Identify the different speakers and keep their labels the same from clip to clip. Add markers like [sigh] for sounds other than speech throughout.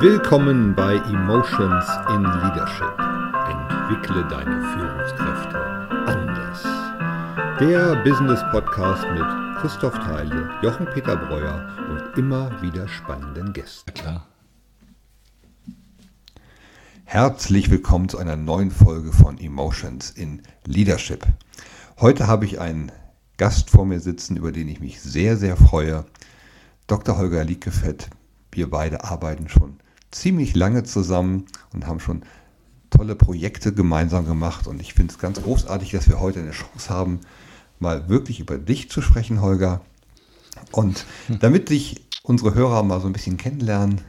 Speaker 1: Willkommen bei Emotions in Leadership. Entwickle deine Führungskräfte anders. Der Business Podcast mit Christoph Theile, Jochen Peter Breuer und immer wieder spannenden Gästen.
Speaker 2: Klar.
Speaker 1: Herzlich willkommen zu einer neuen Folge von Emotions in Leadership. Heute habe ich einen Gast vor mir sitzen, über den ich mich sehr, sehr freue. Dr. Holger Liekefett. Wir beide arbeiten schon ziemlich lange zusammen und haben schon tolle Projekte gemeinsam gemacht. Und ich finde es ganz großartig, dass wir heute eine Chance haben, mal wirklich über dich zu sprechen, Holger. Und damit dich unsere Hörer mal so ein bisschen kennenlernen,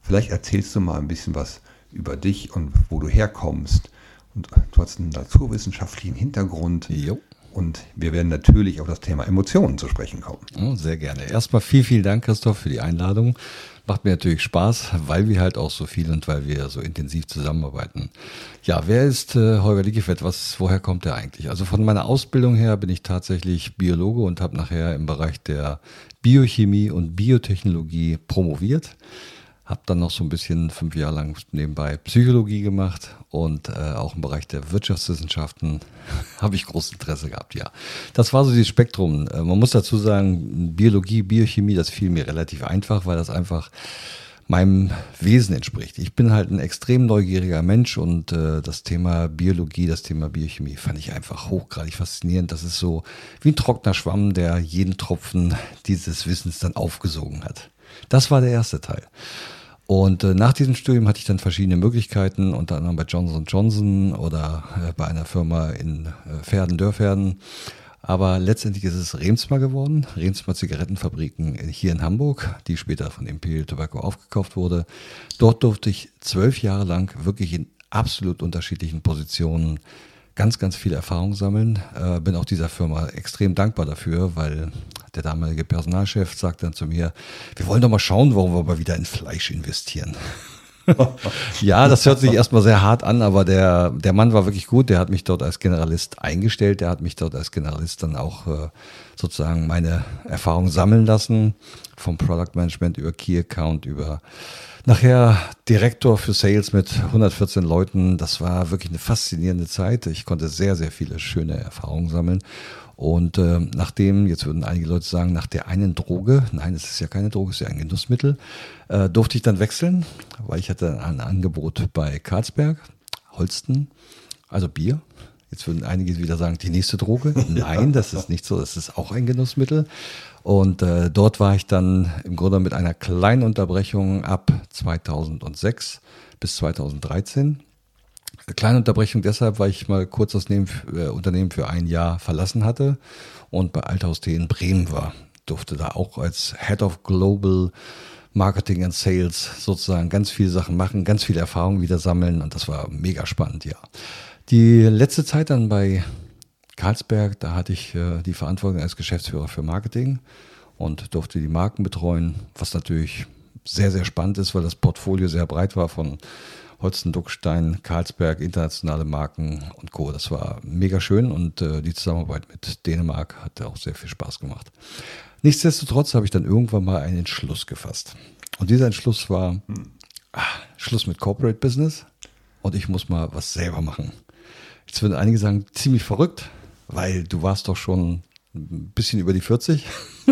Speaker 1: vielleicht erzählst du mal ein bisschen was über dich und wo du herkommst. Und du hast einen naturwissenschaftlichen Hintergrund.
Speaker 2: Jo.
Speaker 1: Und wir werden natürlich auf das Thema Emotionen zu sprechen kommen.
Speaker 2: Oh, sehr gerne. Erstmal vielen, vielen Dank, Christoph, für die Einladung. Macht mir natürlich Spaß, weil wir halt auch so viel und weil wir so intensiv zusammenarbeiten. Ja, wer ist äh, Holger Liegefett? Was, woher kommt er eigentlich? Also von meiner Ausbildung her bin ich tatsächlich Biologe und habe nachher im Bereich der Biochemie und Biotechnologie promoviert. Habe dann noch so ein bisschen fünf Jahre lang nebenbei Psychologie gemacht und äh, auch im Bereich der Wirtschaftswissenschaften [laughs] habe ich großes Interesse gehabt, ja. Das war so dieses Spektrum. Äh, man muss dazu sagen, Biologie, Biochemie, das fiel mir relativ einfach, weil das einfach meinem Wesen entspricht. Ich bin halt ein extrem neugieriger Mensch und äh, das Thema Biologie, das Thema Biochemie fand ich einfach hochgradig faszinierend. Das ist so wie ein trockener Schwamm, der jeden Tropfen dieses Wissens dann aufgesogen hat. Das war der erste Teil. Und äh, nach diesem Studium hatte ich dann verschiedene Möglichkeiten, unter anderem bei Johnson Johnson oder äh, bei einer Firma in äh, Pferden, Dörferden. Aber letztendlich ist es Remsmar geworden, Remsmar Zigarettenfabriken hier in Hamburg, die später von Imperial Tobacco aufgekauft wurde. Dort durfte ich zwölf Jahre lang wirklich in absolut unterschiedlichen Positionen ganz, ganz viel Erfahrung sammeln. Äh, bin auch dieser Firma extrem dankbar dafür, weil der damalige Personalchef sagt dann zu mir, wir wollen doch mal schauen, warum wir mal wieder in Fleisch investieren. [laughs] ja, das hört sich erstmal sehr hart an, aber der, der Mann war wirklich gut. Der hat mich dort als Generalist eingestellt. Der hat mich dort als Generalist dann auch äh, sozusagen meine Erfahrung sammeln lassen. Vom Product Management über Key Account, über nachher Direktor für Sales mit 114 Leuten. Das war wirklich eine faszinierende Zeit. Ich konnte sehr, sehr viele schöne Erfahrungen sammeln. Und äh, nachdem, jetzt würden einige Leute sagen, nach der einen Droge, nein, es ist ja keine Droge, es ist ja ein Genussmittel, äh, durfte ich dann wechseln, weil ich hatte ein Angebot bei Karlsberg, Holsten, also Bier. Jetzt würden einige wieder sagen, die nächste Droge. [laughs] Nein, das ist nicht so, das ist auch ein Genussmittel. Und äh, dort war ich dann im Grunde mit einer kleinen Unterbrechung ab 2006 bis 2013 Kleine Unterbrechung deshalb, weil ich mal kurz das äh, Unternehmen für ein Jahr verlassen hatte und bei Althaus T in Bremen war. Durfte da auch als Head of Global Marketing and Sales sozusagen ganz viele Sachen machen, ganz viele Erfahrungen wieder sammeln und das war mega spannend, ja. Die letzte Zeit dann bei Karlsberg, da hatte ich äh, die Verantwortung als Geschäftsführer für Marketing und durfte die Marken betreuen, was natürlich sehr, sehr spannend ist, weil das Portfolio sehr breit war von Holsten, Duckstein, Karlsberg, internationale Marken und Co. Das war mega schön und äh, die Zusammenarbeit mit Dänemark hat auch sehr viel Spaß gemacht. Nichtsdestotrotz habe ich dann irgendwann mal einen Entschluss gefasst. Und dieser Entschluss war, hm. ah, Schluss mit Corporate Business und ich muss mal was selber machen. Jetzt würden einige sagen, ziemlich verrückt, weil du warst doch schon ein bisschen über die 40.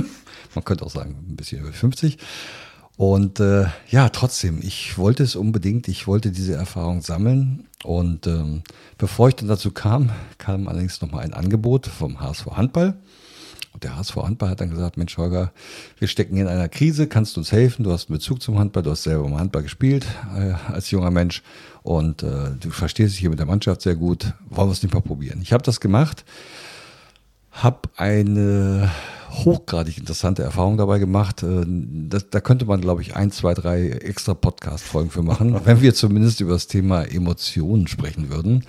Speaker 2: [laughs] Man könnte auch sagen, ein bisschen über 50. Und äh, ja, trotzdem, ich wollte es unbedingt, ich wollte diese Erfahrung sammeln. Und ähm, bevor ich dann dazu kam, kam allerdings nochmal ein Angebot vom HSV Handball. Und der HSV Handball hat dann gesagt, Mensch Holger, wir stecken in einer Krise, kannst du uns helfen? Du hast einen Bezug zum Handball, du hast selber im Handball gespielt äh, als junger Mensch und äh, du verstehst dich hier mit der Mannschaft sehr gut. Wollen wir es nicht mal probieren? Ich habe das gemacht, habe eine hochgradig interessante Erfahrung dabei gemacht. Äh, das, da könnte man, glaube ich, ein, zwei, drei extra Podcast-Folgen für machen, [laughs] wenn wir zumindest über das Thema Emotionen sprechen würden.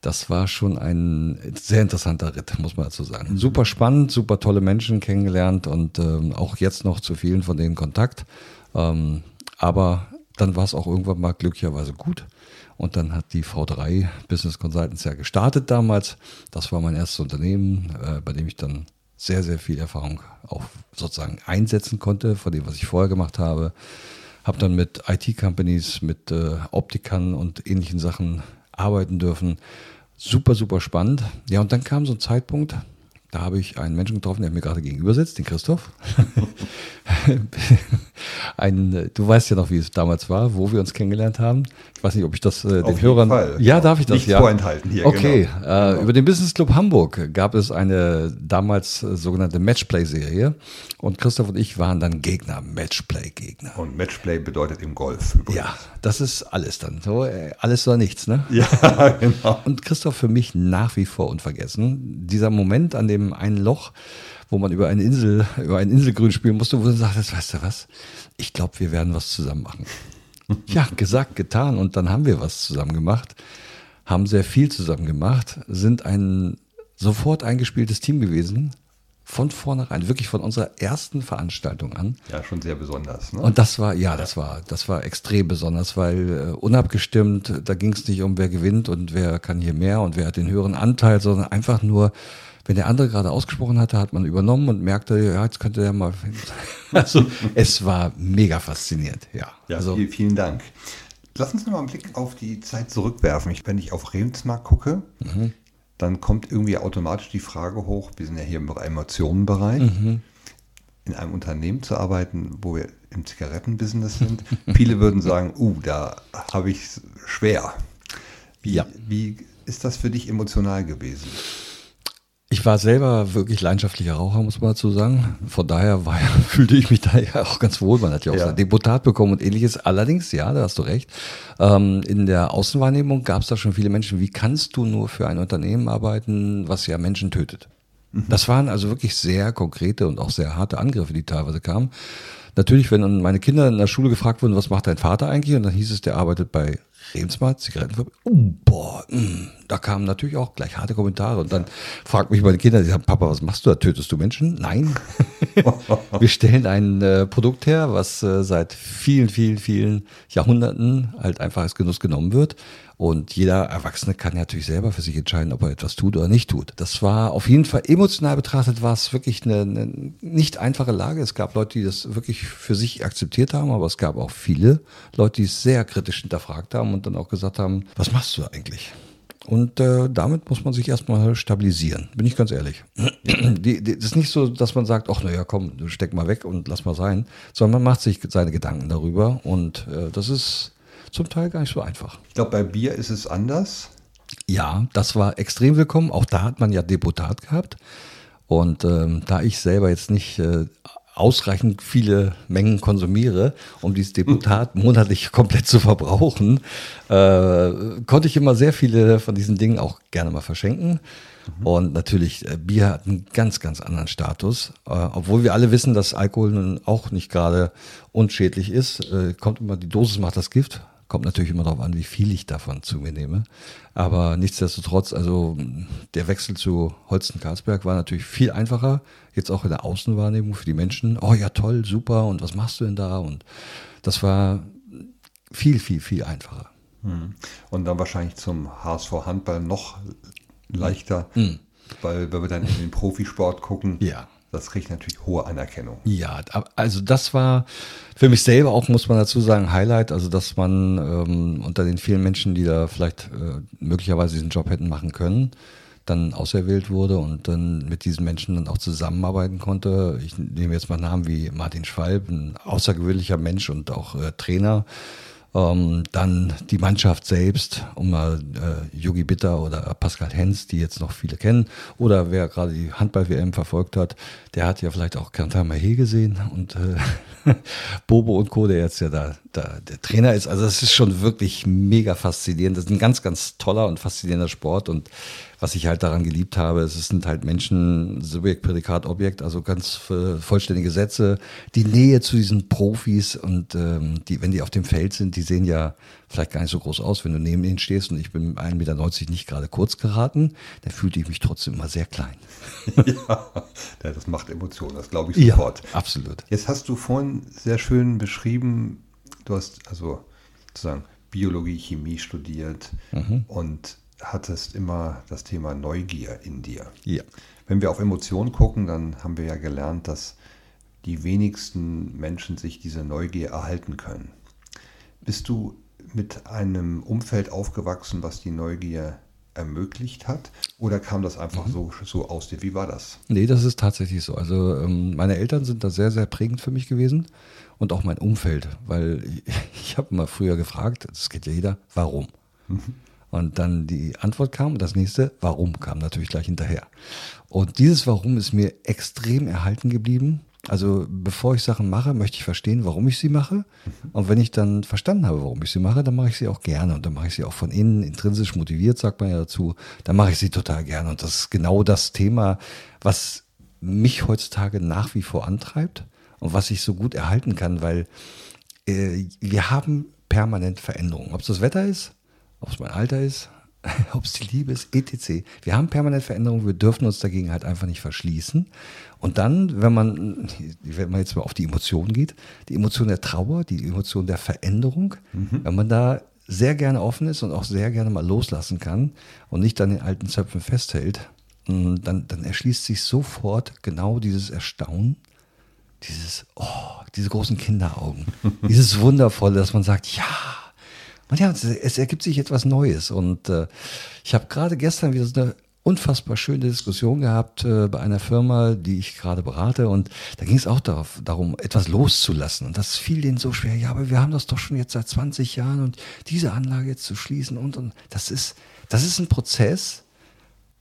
Speaker 2: Das war schon ein sehr interessanter Ritt, muss man dazu sagen. Super spannend, super tolle Menschen kennengelernt und ähm, auch jetzt noch zu vielen von denen Kontakt. Ähm, aber dann war es auch irgendwann mal glücklicherweise gut. Und dann hat die V3 Business Consultants ja gestartet damals. Das war mein erstes Unternehmen, äh, bei dem ich dann sehr, sehr viel Erfahrung auch sozusagen einsetzen konnte von dem, was ich vorher gemacht habe. habe dann mit IT-Companies, mit äh, Optikern und ähnlichen Sachen arbeiten dürfen. Super, super spannend. Ja, und dann kam so ein Zeitpunkt, da habe ich einen Menschen getroffen, der mir gerade gegenüber sitzt, den Christoph. [laughs] Ein, du weißt ja noch, wie es damals war, wo wir uns kennengelernt haben. Ich weiß nicht, ob ich das äh, den Hörern. Fall. Ja, darf ich das
Speaker 1: Nicht
Speaker 2: ja.
Speaker 1: vorenthalten hier.
Speaker 2: Okay, genau. Äh, genau. über den Business Club Hamburg gab es eine damals äh, sogenannte Matchplay-Serie und Christoph und ich waren dann Gegner, Matchplay-Gegner.
Speaker 1: Und Matchplay bedeutet im Golf
Speaker 2: übrigens. Ja, das ist alles dann. So, äh, alles oder nichts, ne? [laughs]
Speaker 1: Ja, genau.
Speaker 2: Und Christoph für mich nach wie vor unvergessen. Dieser Moment an dem einen Loch, wo man über eine Insel, über ein Inselgrün spielen musste, wo du sagst, weißt du was, ich glaube, wir werden was zusammen machen. ja, gesagt, getan und dann haben wir was zusammen gemacht, haben sehr viel zusammen gemacht, sind ein sofort eingespieltes Team gewesen, von vornherein, wirklich von unserer ersten Veranstaltung an.
Speaker 1: Ja, schon sehr besonders.
Speaker 2: Ne? Und das war, ja, das war, das war extrem besonders, weil äh, unabgestimmt, da ging es nicht um wer gewinnt und wer kann hier mehr und wer hat den höheren Anteil, sondern einfach nur, wenn der andere gerade ausgesprochen hatte, hat man übernommen und merkte, ja, jetzt könnte er mal. [laughs] Also es war mega faszinierend, ja.
Speaker 1: Ja,
Speaker 2: also,
Speaker 1: vielen, vielen Dank. Lass uns noch mal einen Blick auf die Zeit zurückwerfen. Ich, wenn ich auf Remsmark gucke, mhm. dann kommt irgendwie automatisch die Frage hoch, wir sind ja hier im Emotionenbereich, mhm. in einem Unternehmen zu arbeiten, wo wir im Zigarettenbusiness sind. [laughs] Viele würden sagen, uh, da habe ich es schwer. Wie, ja. wie ist das für dich emotional gewesen?
Speaker 2: Ich war selber wirklich leidenschaftlicher Raucher, muss man dazu sagen. Von daher war, [laughs] fühlte ich mich da ja auch ganz wohl. Man hat ja auch ja. sein Deputat bekommen und ähnliches. Allerdings, ja, da hast du recht. Ähm, in der Außenwahrnehmung gab es da schon viele Menschen. Wie kannst du nur für ein Unternehmen arbeiten, was ja Menschen tötet? Mhm. Das waren also wirklich sehr konkrete und auch sehr harte Angriffe, die teilweise kamen. Natürlich, wenn meine Kinder in der Schule gefragt wurden, was macht dein Vater eigentlich? Und dann hieß es, der arbeitet bei Remsmar, Zigarettenfabrik. Oh, boah, mh. Da kamen natürlich auch gleich harte Kommentare. Und dann fragt mich meine Kinder, die sagen, Papa, was machst du da? Tötest du Menschen? Nein. [laughs] Wir stellen ein äh, Produkt her, was äh, seit vielen, vielen, vielen Jahrhunderten halt einfach als Genuss genommen wird. Und jeder Erwachsene kann natürlich selber für sich entscheiden, ob er etwas tut oder nicht tut. Das war auf jeden Fall emotional betrachtet, war es wirklich eine, eine nicht einfache Lage. Es gab Leute, die das wirklich für sich akzeptiert haben, aber es gab auch viele Leute, die es sehr kritisch hinterfragt haben und dann auch gesagt haben, was machst du eigentlich? Und äh, damit muss man sich erstmal stabilisieren, bin ich ganz ehrlich. [clears throat] die, die, das ist nicht so, dass man sagt, ach naja, komm, steck mal weg und lass mal sein, sondern man macht sich seine Gedanken darüber und äh, das ist zum Teil gar nicht so einfach.
Speaker 1: Ich glaube, bei Bier ist es anders.
Speaker 2: Ja, das war extrem willkommen. Auch da hat man ja Deputat gehabt. Und ähm, da ich selber jetzt nicht äh, ausreichend viele Mengen konsumiere, um dieses Deputat monatlich [laughs] komplett zu verbrauchen, äh, konnte ich immer sehr viele von diesen Dingen auch gerne mal verschenken. Mhm. Und natürlich, äh, Bier hat einen ganz, ganz anderen Status. Äh, obwohl wir alle wissen, dass Alkohol nun auch nicht gerade unschädlich ist, äh, kommt immer, die Dosis macht das Gift. Kommt natürlich immer darauf an, wie viel ich davon zu mir nehme. Aber nichtsdestotrotz, also der Wechsel zu Holsten-Karlsberg war natürlich viel einfacher. Jetzt auch in der Außenwahrnehmung für die Menschen. Oh ja, toll, super. Und was machst du denn da? Und das war viel, viel, viel einfacher.
Speaker 1: Hm. Und dann wahrscheinlich zum HSV Handball noch leichter, mhm. weil wenn wir dann in den Profisport gucken,
Speaker 2: ja
Speaker 1: das kriegt natürlich hohe Anerkennung.
Speaker 2: Ja, also das war für mich selber auch, muss man dazu sagen, Highlight. Also, dass man ähm, unter den vielen Menschen, die da vielleicht äh, möglicherweise diesen Job hätten machen können, dann auserwählt wurde und dann mit diesen Menschen dann auch zusammenarbeiten konnte. Ich nehme jetzt mal Namen wie Martin Schwalb, ein außergewöhnlicher Mensch und auch äh, Trainer ähm, dann die Mannschaft selbst, um mal äh, Yogi Bitter oder Pascal Hens, die jetzt noch viele kennen, oder wer gerade die Handball-WM verfolgt hat, der hat ja vielleicht auch Kantar Mahé gesehen und äh, [laughs] Bobo und Co., der jetzt ja da, da der Trainer ist. Also das ist schon wirklich mega faszinierend. Das ist ein ganz, ganz toller und faszinierender Sport und was ich halt daran geliebt habe, es sind halt Menschen, Subjekt, Prädikat, Objekt, also ganz äh, vollständige Sätze, die Nähe zu diesen Profis und ähm, die, wenn die auf dem Feld sind, die sehen ja vielleicht gar nicht so groß aus, wenn du neben ihnen stehst und ich bin 1,90 Meter nicht gerade kurz geraten, dann fühlte ich mich trotzdem immer sehr klein. [laughs]
Speaker 1: ja, das macht Emotionen, das glaube ich sofort.
Speaker 2: Ja, absolut.
Speaker 1: Jetzt hast du vorhin sehr schön beschrieben, du hast also sozusagen Biologie, Chemie studiert mhm. und hattest immer das Thema Neugier in dir.
Speaker 2: Ja.
Speaker 1: Wenn wir auf Emotionen gucken, dann haben wir ja gelernt, dass die wenigsten Menschen sich diese Neugier erhalten können. Bist du mit einem Umfeld aufgewachsen, was die Neugier ermöglicht hat? Oder kam das einfach mhm. so, so aus dir? Wie war das?
Speaker 2: Nee, das ist tatsächlich so. Also ähm, meine Eltern sind da sehr, sehr prägend für mich gewesen und auch mein Umfeld, weil ich, [laughs] ich habe mal früher gefragt, das geht ja jeder, warum? Mhm. Und dann die Antwort kam und das nächste, warum kam natürlich gleich hinterher. Und dieses Warum ist mir extrem erhalten geblieben. Also bevor ich Sachen mache, möchte ich verstehen, warum ich sie mache. Mhm. Und wenn ich dann verstanden habe, warum ich sie mache, dann mache ich sie auch gerne. Und dann mache ich sie auch von innen, intrinsisch motiviert, sagt man ja dazu. Dann mache ich sie total gerne. Und das ist genau das Thema, was mich heutzutage nach wie vor antreibt und was ich so gut erhalten kann, weil äh, wir haben permanent Veränderungen. Ob es das Wetter ist, ob es mein Alter ist, [laughs] ob es die Liebe ist, etc. Wir haben permanent Veränderungen, wir dürfen uns dagegen halt einfach nicht verschließen. Und dann, wenn man, wenn man jetzt mal auf die Emotionen geht, die Emotion der Trauer, die Emotion der Veränderung, mhm. wenn man da sehr gerne offen ist und auch sehr gerne mal loslassen kann und nicht an den alten Zöpfen festhält, mm, dann, dann erschließt sich sofort genau dieses Erstaunen, dieses, oh, diese großen Kinderaugen, [laughs] dieses Wundervolle, dass man sagt, ja, und ja, es ergibt sich etwas Neues. Und äh, ich habe gerade gestern wieder so eine unfassbar schöne Diskussion gehabt äh, bei einer Firma, die ich gerade berate. Und da ging es auch darauf, darum, etwas loszulassen. Und das fiel denen so schwer. Ja, aber wir haben das doch schon jetzt seit 20 Jahren und diese Anlage jetzt zu schließen und, und das ist, das ist ein Prozess,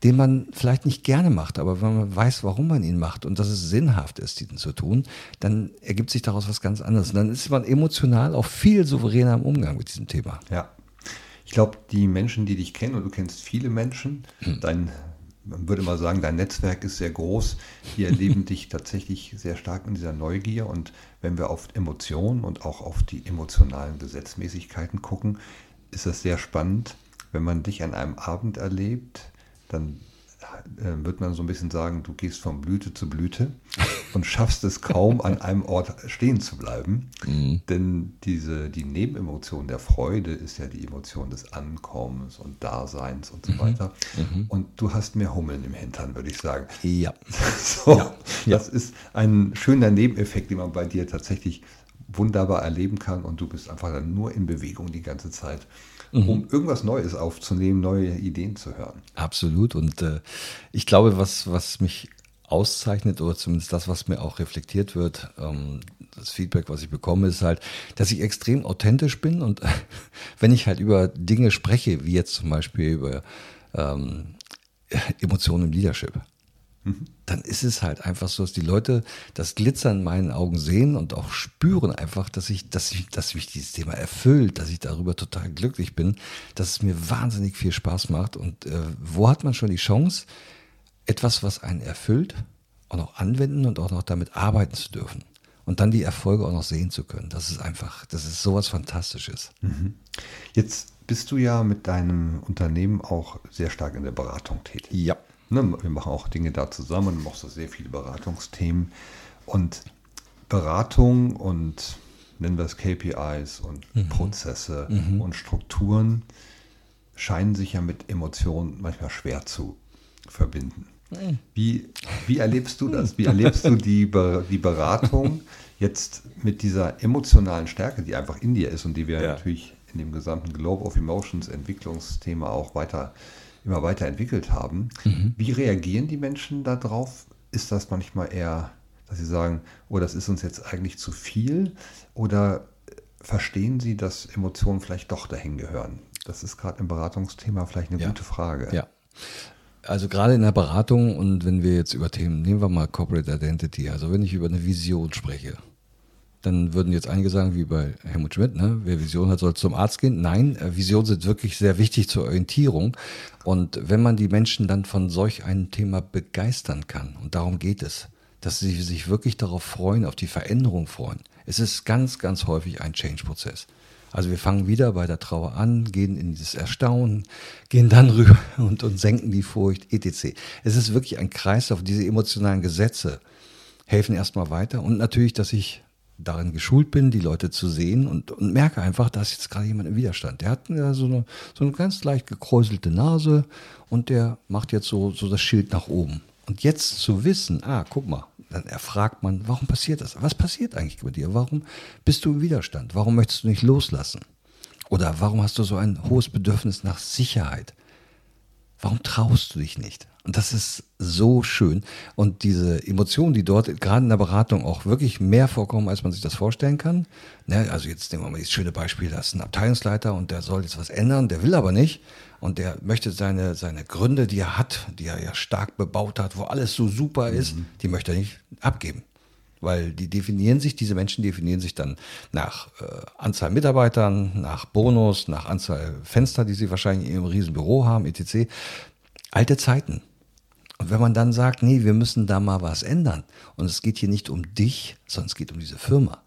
Speaker 2: den man vielleicht nicht gerne macht, aber wenn man weiß, warum man ihn macht und dass es sinnhaft ist, diesen zu tun, dann ergibt sich daraus was ganz anderes. Und dann ist man emotional auch viel souveräner im Umgang mit diesem Thema.
Speaker 1: Ja. Ich glaube, die Menschen, die dich kennen, und du kennst viele Menschen, hm. dein, man würde mal sagen, dein Netzwerk ist sehr groß, die erleben [laughs] dich tatsächlich sehr stark in dieser Neugier. Und wenn wir auf Emotionen und auch auf die emotionalen Gesetzmäßigkeiten gucken, ist das sehr spannend, wenn man dich an einem Abend erlebt, dann äh, wird man so ein bisschen sagen, du gehst von Blüte zu Blüte [laughs] und schaffst es kaum, an einem Ort stehen zu bleiben. Mhm. Denn diese, die Nebenemotion der Freude ist ja die Emotion des Ankommens und Daseins und so mhm. weiter. Mhm. Und du hast mehr Hummeln im Hintern, würde ich sagen.
Speaker 2: Ja. [laughs]
Speaker 1: so, ja. Das ist ein schöner Nebeneffekt, den man bei dir tatsächlich wunderbar erleben kann und du bist einfach dann nur in Bewegung die ganze Zeit mhm. um irgendwas Neues aufzunehmen, neue Ideen zu hören.
Speaker 2: Absolut. Und äh, ich glaube, was, was mich auszeichnet oder zumindest das, was mir auch reflektiert wird, ähm, das Feedback, was ich bekomme, ist halt, dass ich extrem authentisch bin und [laughs] wenn ich halt über Dinge spreche, wie jetzt zum Beispiel über ähm, Emotionen im Leadership, dann ist es halt einfach so, dass die Leute das Glitzern in meinen Augen sehen und auch spüren einfach, dass ich, dass ich, dass mich dieses Thema erfüllt, dass ich darüber total glücklich bin, dass es mir wahnsinnig viel Spaß macht. Und äh, wo hat man schon die Chance, etwas, was einen erfüllt, auch noch anwenden und auch noch damit arbeiten zu dürfen? Und dann die Erfolge auch noch sehen zu können. Das ist einfach, das ist sowas Fantastisches. Mhm.
Speaker 1: Jetzt bist du ja mit deinem Unternehmen auch sehr stark in der Beratung tätig.
Speaker 2: Ja.
Speaker 1: Ne, wir machen auch Dinge da zusammen, machen so sehr viele Beratungsthemen. Und Beratung und nennen wir es KPIs und mhm. Prozesse mhm. und Strukturen scheinen sich ja mit Emotionen manchmal schwer zu verbinden. Mhm. Wie, wie erlebst du das? Wie erlebst du die, die Beratung jetzt mit dieser emotionalen Stärke, die einfach in dir ist und die wir ja. natürlich in dem gesamten Globe of Emotions Entwicklungsthema auch weiter immer weiterentwickelt haben. Mhm. Wie reagieren die Menschen darauf? Ist das manchmal eher, dass sie sagen, oh, das ist uns jetzt eigentlich zu viel? Oder verstehen sie, dass Emotionen vielleicht doch dahin gehören? Das ist gerade im Beratungsthema vielleicht eine
Speaker 2: ja.
Speaker 1: gute Frage.
Speaker 2: Ja. Also gerade in der Beratung und wenn wir jetzt über Themen, nehmen wir mal Corporate Identity, also wenn ich über eine Vision spreche, dann würden jetzt einige sagen, wie bei Helmut Schmidt, ne? wer Vision hat, soll zum Arzt gehen. Nein, äh, Visionen sind wirklich sehr wichtig zur Orientierung. Und wenn man die Menschen dann von solch einem Thema begeistern kann, und darum geht es, dass sie sich wirklich darauf freuen, auf die Veränderung freuen. Es ist ganz, ganz häufig ein Change-Prozess. Also wir fangen wieder bei der Trauer an, gehen in dieses Erstaunen, gehen dann [laughs] rüber und, und senken die Furcht, etc. Es ist wirklich ein Kreislauf. Diese emotionalen Gesetze helfen erstmal weiter. Und natürlich, dass ich darin geschult bin, die Leute zu sehen und, und merke einfach, da ist jetzt gerade jemand im Widerstand. Der hat ja so eine, so eine ganz leicht gekräuselte Nase und der macht jetzt so, so das Schild nach oben. Und jetzt zu wissen, ah, guck mal, dann erfragt man, warum passiert das? Was passiert eigentlich bei dir? Warum bist du im Widerstand? Warum möchtest du nicht loslassen? Oder warum hast du so ein hohes Bedürfnis nach Sicherheit? Warum traust du dich nicht? Und das ist so schön. Und diese Emotionen, die dort gerade in der Beratung auch wirklich mehr vorkommen, als man sich das vorstellen kann. Ne, also jetzt nehmen wir mal dieses schöne Beispiel, da ist ein Abteilungsleiter und der soll jetzt was ändern, der will aber nicht. Und der möchte seine, seine Gründe, die er hat, die er ja stark bebaut hat, wo alles so super ist, mhm. die möchte er nicht abgeben. Weil die definieren sich, diese Menschen definieren sich dann nach äh, Anzahl Mitarbeitern, nach Bonus, nach Anzahl Fenster, die sie wahrscheinlich in ihrem riesen Büro haben, etc. Alte Zeiten. Und wenn man dann sagt, nee, wir müssen da mal was ändern und es geht hier nicht um dich, sondern es geht um diese Firma.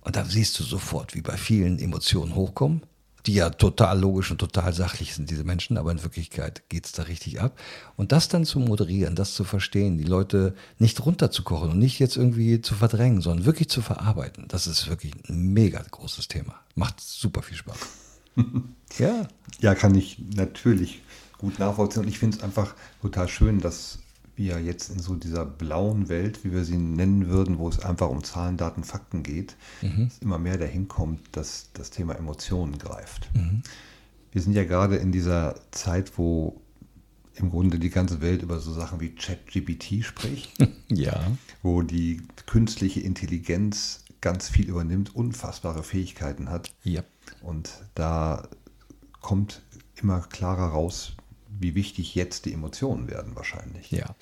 Speaker 2: Und da siehst du sofort, wie bei vielen Emotionen hochkommen die ja total logisch und total sachlich sind, diese Menschen, aber in Wirklichkeit geht es da richtig ab. Und das dann zu moderieren, das zu verstehen, die Leute nicht runterzukochen und nicht jetzt irgendwie zu verdrängen, sondern wirklich zu verarbeiten, das ist wirklich ein mega großes Thema. Macht super viel Spaß. [laughs]
Speaker 1: ja. Ja, kann ich natürlich gut nachvollziehen. Und ich finde es einfach total schön, dass wir jetzt in so dieser blauen Welt, wie wir sie nennen würden, wo es einfach um Zahlen, Daten, Fakten geht, mhm. immer mehr dahin kommt, dass das Thema Emotionen greift. Mhm. Wir sind ja gerade in dieser Zeit, wo im Grunde die ganze Welt über so Sachen wie ChatGPT spricht. [laughs]
Speaker 2: ja.
Speaker 1: Wo die künstliche Intelligenz ganz viel übernimmt, unfassbare Fähigkeiten hat.
Speaker 2: Ja.
Speaker 1: Und da kommt immer klarer raus, wie wichtig jetzt die Emotionen werden wahrscheinlich.
Speaker 2: Ja.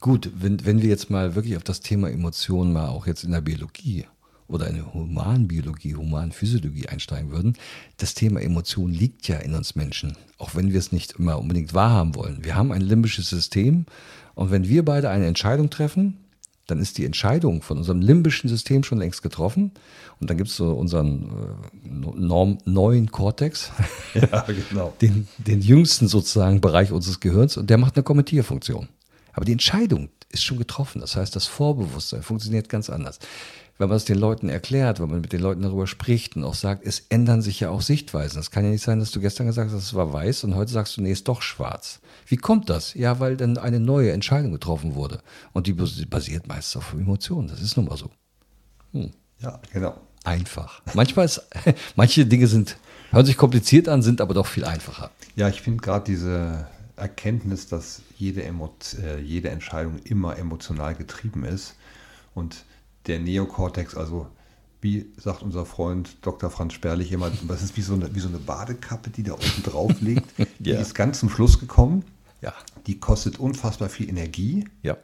Speaker 2: Gut, wenn, wenn wir jetzt mal wirklich auf das Thema Emotionen mal auch jetzt in der Biologie oder in der Humanbiologie, Humanphysiologie einsteigen würden, das Thema Emotion liegt ja in uns Menschen, auch wenn wir es nicht immer unbedingt wahrhaben wollen. Wir haben ein limbisches System und wenn wir beide eine Entscheidung treffen, dann ist die Entscheidung von unserem limbischen System schon längst getroffen. Und dann gibt es so unseren äh, Norm, neuen Kortex, [laughs]
Speaker 1: ja, genau. [laughs]
Speaker 2: den, den jüngsten sozusagen Bereich unseres Gehirns, und der macht eine Kommentierfunktion. Aber die Entscheidung ist schon getroffen. Das heißt, das Vorbewusstsein funktioniert ganz anders wenn man es den Leuten erklärt, wenn man mit den Leuten darüber spricht und auch sagt, es ändern sich ja auch Sichtweisen. Es kann ja nicht sein, dass du gestern gesagt hast, es war weiß und heute sagst du, nee, ist doch schwarz. Wie kommt das? Ja, weil dann eine neue Entscheidung getroffen wurde. Und die basiert meist auf Emotionen. Das ist nun mal so.
Speaker 1: Hm. Ja, genau.
Speaker 2: Einfach. Manchmal ist, [laughs] manche Dinge sind, hören sich kompliziert an, sind aber doch viel einfacher.
Speaker 1: Ja, ich finde gerade diese Erkenntnis, dass jede, Emo äh, jede Entscheidung immer emotional getrieben ist und der Neokortex, also wie sagt unser Freund Dr. Franz Sperlich immer, das ist wie so eine, wie so eine Badekappe, die da oben drauf liegt. [laughs] ja. Die ist ganz zum Schluss gekommen.
Speaker 2: Ja.
Speaker 1: Die kostet unfassbar viel Energie.
Speaker 2: Ja.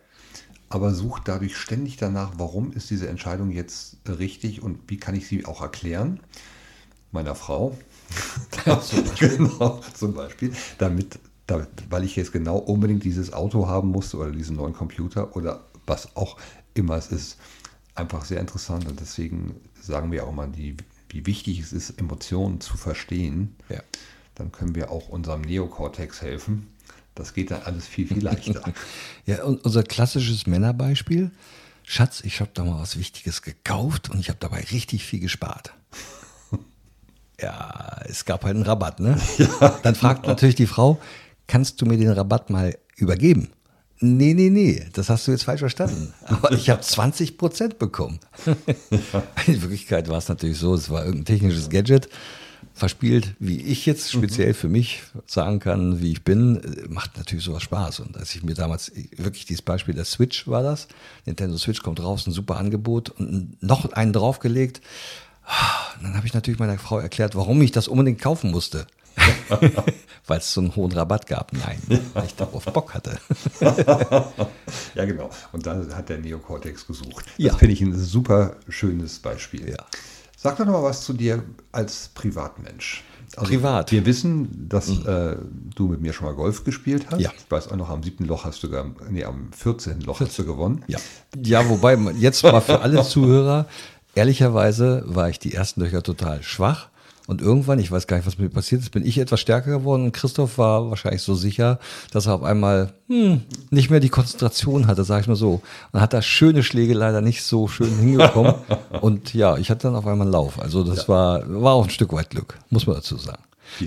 Speaker 1: Aber sucht dadurch ständig danach, warum ist diese Entscheidung jetzt richtig und wie kann ich sie auch erklären? Meiner Frau. [laughs] zum genau, zum Beispiel. Damit, damit, weil ich jetzt genau unbedingt dieses Auto haben musste oder diesen neuen Computer oder was auch immer es ist einfach sehr interessant und deswegen sagen wir auch mal, die, wie wichtig es ist, Emotionen zu verstehen.
Speaker 2: Ja.
Speaker 1: Dann können wir auch unserem Neokortex helfen. Das geht dann alles viel, viel leichter. [laughs]
Speaker 2: ja, und unser klassisches Männerbeispiel. Schatz, ich habe da mal was Wichtiges gekauft und ich habe dabei richtig viel gespart. [laughs] ja, es gab halt einen Rabatt, ne? [laughs] Ja, dann fragt genau. natürlich die Frau, kannst du mir den Rabatt mal übergeben? Nee, nee, nee, das hast du jetzt falsch verstanden. Aber ich habe 20 Prozent bekommen. [laughs] In Wirklichkeit war es natürlich so, es war irgendein technisches Gadget, verspielt, wie ich jetzt speziell für mich sagen kann, wie ich bin, macht natürlich sowas Spaß. Und als ich mir damals, wirklich dieses Beispiel der Switch war das, Nintendo Switch kommt raus, ein super Angebot und noch einen draufgelegt, dann habe ich natürlich meiner Frau erklärt, warum ich das unbedingt kaufen musste. [laughs] weil es so einen hohen Rabatt gab. Nein, weil ich darauf Bock hatte. [laughs]
Speaker 1: ja, genau. Und da hat der Neokortex gesucht.
Speaker 2: Das
Speaker 1: ja. finde ich ein super schönes Beispiel.
Speaker 2: Ja.
Speaker 1: Sag doch noch mal was zu dir als Privatmensch.
Speaker 2: Also Privat.
Speaker 1: Wir wissen, dass mhm. äh, du mit mir schon mal Golf gespielt hast.
Speaker 2: Ja.
Speaker 1: Ich weiß auch noch, am siebten Loch hast du, nee, am 14. Loch 14. hast du gewonnen.
Speaker 2: Ja. ja, wobei, jetzt mal für alle [laughs] Zuhörer, ehrlicherweise war ich die ersten Löcher total schwach. Und irgendwann, ich weiß gar nicht, was mit mir passiert ist, bin ich etwas stärker geworden und Christoph war wahrscheinlich so sicher, dass er auf einmal hm, nicht mehr die Konzentration hatte, sage ich mal so. Und hat da schöne Schläge leider nicht so schön hingekommen. [laughs] und ja, ich hatte dann auf einmal einen Lauf. Also das ja. war, war auch ein Stück weit Glück, muss man dazu sagen.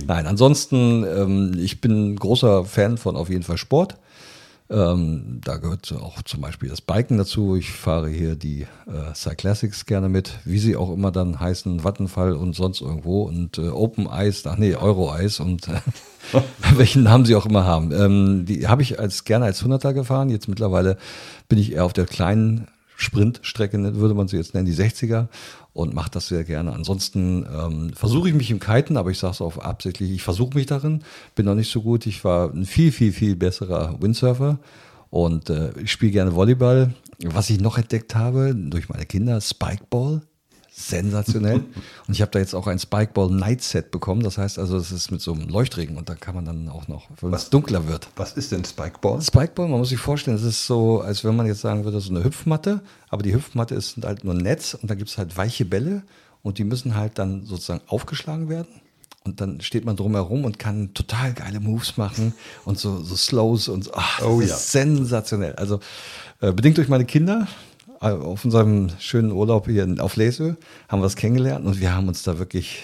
Speaker 2: Nein, ansonsten, ähm, ich bin großer Fan von auf jeden Fall Sport. Ähm, da gehört auch zum Beispiel das Biken dazu. Ich fahre hier die äh, Cyclassics gerne mit, wie sie auch immer dann heißen, Vattenfall und sonst irgendwo und äh, Open Ice, ach nee, Euro Ice und äh, [laughs] welchen Namen sie auch immer haben. Ähm, die habe ich als gerne als Hunderter gefahren. Jetzt mittlerweile bin ich eher auf der kleinen Sprintstrecke, würde man sie jetzt nennen, die 60er und mache das sehr gerne. Ansonsten ähm, versuche ich mich im Kiten, aber ich sage es auch absichtlich, ich versuche mich darin, bin noch nicht so gut. Ich war ein viel, viel, viel besserer Windsurfer und äh, ich spiele gerne Volleyball. Was ich noch entdeckt habe durch meine Kinder, Spikeball sensationell. und ich habe da jetzt auch ein Spikeball Night Set bekommen. Das heißt also, es ist mit so einem Leuchtregen und da kann man dann auch noch, wenn es dunkler wird.
Speaker 1: Was ist denn Spikeball?
Speaker 2: Spikeball, man muss sich vorstellen, es ist so, als wenn man jetzt sagen würde, so eine Hüpfmatte, aber die Hüpfmatte ist halt nur ein Netz und da gibt es halt weiche Bälle und die müssen halt dann sozusagen aufgeschlagen werden. Und dann steht man drumherum und kann total geile Moves machen und so, so Slows und so. Ach, oh, ja. sensationell. Also äh, bedingt durch meine Kinder, auf unserem schönen Urlaub hier auf Lesö haben wir es kennengelernt und wir haben uns da wirklich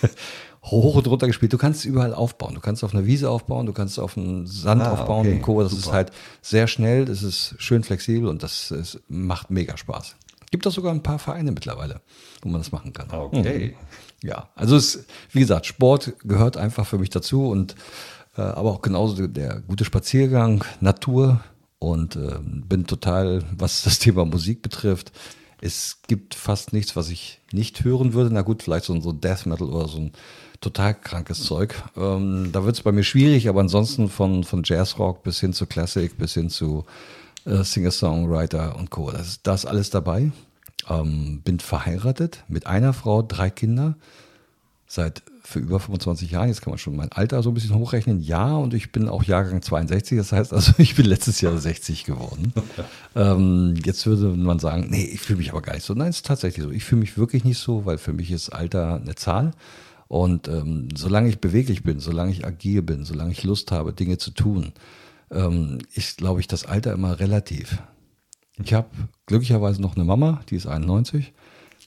Speaker 2: [laughs] hoch und runter gespielt. Du kannst überall aufbauen. Du kannst auf einer Wiese aufbauen, du kannst auf dem Sand ah, aufbauen okay. und Co. Das Super. ist halt sehr schnell, das ist schön flexibel und das ist, macht mega Spaß. Gibt auch sogar ein paar Vereine mittlerweile, wo man das machen kann.
Speaker 1: Okay.
Speaker 2: Mhm. Ja, also es, wie gesagt, Sport gehört einfach für mich dazu und äh, aber auch genauso der gute Spaziergang, Natur, und äh, bin total, was das Thema Musik betrifft, es gibt fast nichts, was ich nicht hören würde. Na gut, vielleicht so ein Death Metal oder so ein total krankes Zeug. Ähm, da wird es bei mir schwierig, aber ansonsten von, von Jazzrock bis hin zu Classic, bis hin zu äh, Singer-Songwriter und Co. Das, das ist alles dabei. Ähm, bin verheiratet mit einer Frau, drei Kinder seit für über 25 Jahren. Jetzt kann man schon mein Alter so ein bisschen hochrechnen. Ja, und ich bin auch Jahrgang 62. Das heißt also, [laughs] ich bin letztes Jahr 60 geworden. ähm, jetzt würde man sagen, nee, ich fühle mich aber gar nicht so. Nein, es ist tatsächlich so. Ich fühle mich wirklich nicht so, weil für mich ist Alter eine Zahl. Und ähm, solange ich beweglich bin, solange ich agil bin, solange ich Lust habe, Dinge zu tun, ähm, ist, glaube ich, das Alter immer relativ. Ich habe glücklicherweise noch eine Mama, die ist 91.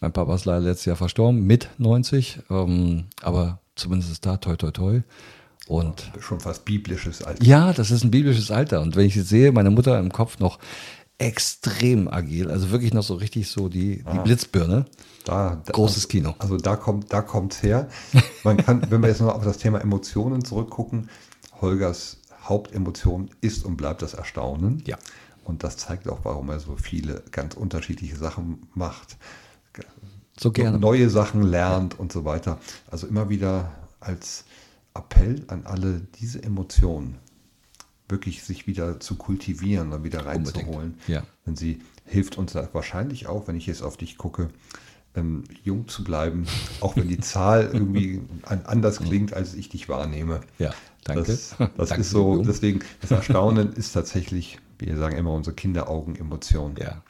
Speaker 2: Mein Papa ist leider letztes Jahr verstorben, mit 90, ähm, aber zumindest ist da toi toi toi. Und
Speaker 1: schon fast biblisches Alter.
Speaker 2: Ja, das ist ein biblisches Alter. Und wenn ich jetzt sehe, meine Mutter im Kopf noch extrem agil, also wirklich noch so richtig so die, die ah. Blitzbirne.
Speaker 1: Da, da, Großes Kino. Also da kommt da kommt's her. Man kann, wenn wir jetzt noch auf das Thema Emotionen zurückgucken, Holgers Hauptemotion ist und bleibt das Erstaunen.
Speaker 2: Ja.
Speaker 1: Und das zeigt auch, warum er so viele ganz unterschiedliche Sachen macht
Speaker 2: so gerne.
Speaker 1: neue Sachen lernt und so weiter. Also immer wieder als Appell an alle, diese Emotionen wirklich sich wieder zu kultivieren und wieder reinzuholen.
Speaker 2: Ja.
Speaker 1: Denn sie hilft uns wahrscheinlich auch, wenn ich jetzt auf dich gucke, ähm, jung zu bleiben, auch wenn die [laughs] Zahl irgendwie anders klingt, als ich dich wahrnehme.
Speaker 2: Ja, danke.
Speaker 1: Das, das danke ist so, deswegen, das [laughs] Erstaunen ist tatsächlich, wir sagen immer, unsere Kinderaugen-Emotion.
Speaker 2: Ja,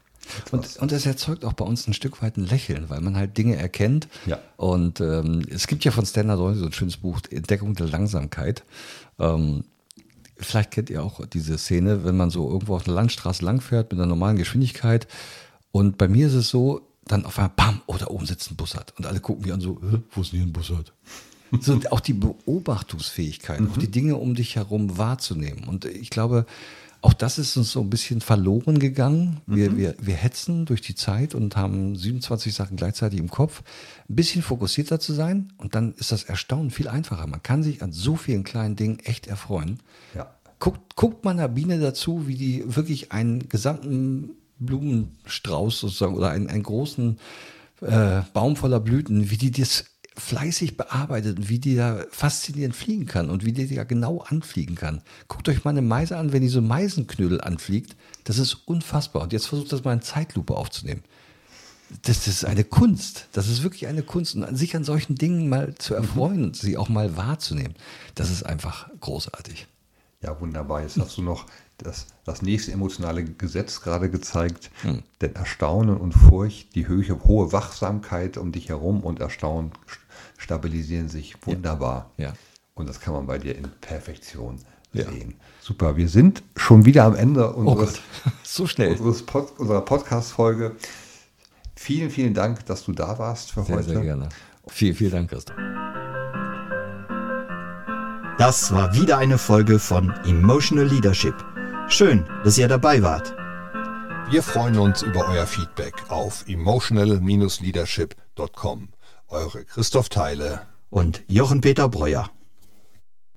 Speaker 2: und, und es erzeugt auch bei uns ein Stück weit ein Lächeln, weil man halt Dinge erkennt.
Speaker 1: Ja.
Speaker 2: Und ähm, es gibt ja von Standard Oil so ein schönes Buch, Entdeckung der Langsamkeit. Ähm, vielleicht kennt ihr auch diese Szene, wenn man so irgendwo auf einer Landstraße langfährt mit einer normalen Geschwindigkeit. Und bei mir ist es so, dann auf einmal, bam, oh, da oben sitzt ein Bussard. Und alle gucken mich an so, wo ist denn hier ein Bussard? [laughs] So, auch die Beobachtungsfähigkeit, mhm. auch die Dinge um dich herum wahrzunehmen. Und ich glaube, auch das ist uns so ein bisschen verloren gegangen. Wir, mhm. wir, wir hetzen durch die Zeit und haben 27 Sachen gleichzeitig im Kopf. Ein bisschen fokussierter zu sein und dann ist das Erstaunen viel einfacher. Man kann sich an so vielen kleinen Dingen echt erfreuen.
Speaker 1: Ja.
Speaker 2: Guckt, guckt man einer Biene dazu, wie die wirklich einen gesamten Blumenstrauß sozusagen oder einen, einen großen äh, Baum voller Blüten, wie die das fleißig bearbeitet und wie die da faszinierend fliegen kann und wie die da genau anfliegen kann. Guckt euch mal eine Meise an, wenn die so Meisenknödel anfliegt. Das ist unfassbar. Und jetzt versucht das mal in Zeitlupe aufzunehmen. Das, das, ist eine Kunst. Das ist wirklich eine Kunst. Und sich an solchen Dingen mal zu erfreuen und sie auch mal wahrzunehmen, das ist einfach großartig.
Speaker 1: Ja, wunderbar. Jetzt hast du noch das, das nächste emotionale Gesetz gerade gezeigt. Hm. Denn Erstaunen und Furcht, die hohe, hohe Wachsamkeit um dich herum und Erstaunen stabilisieren sich wunderbar.
Speaker 2: Ja. ja.
Speaker 1: Und das kann man bei dir in Perfektion ja. sehen. Super, wir sind schon wieder am Ende
Speaker 2: oh unseres, oh [laughs] so schnell.
Speaker 1: Unseres Pod, unserer Podcast-Folge. Vielen, vielen Dank, dass du da warst für
Speaker 2: sehr,
Speaker 1: heute.
Speaker 2: Sehr gerne. Vielen, vielen Dank, Christoph.
Speaker 3: Das war wieder eine Folge von Emotional Leadership Schön, dass ihr dabei wart.
Speaker 1: Wir freuen uns über euer Feedback auf emotional-leadership.com. Eure Christoph Theile
Speaker 3: und Jochen Peter Breuer.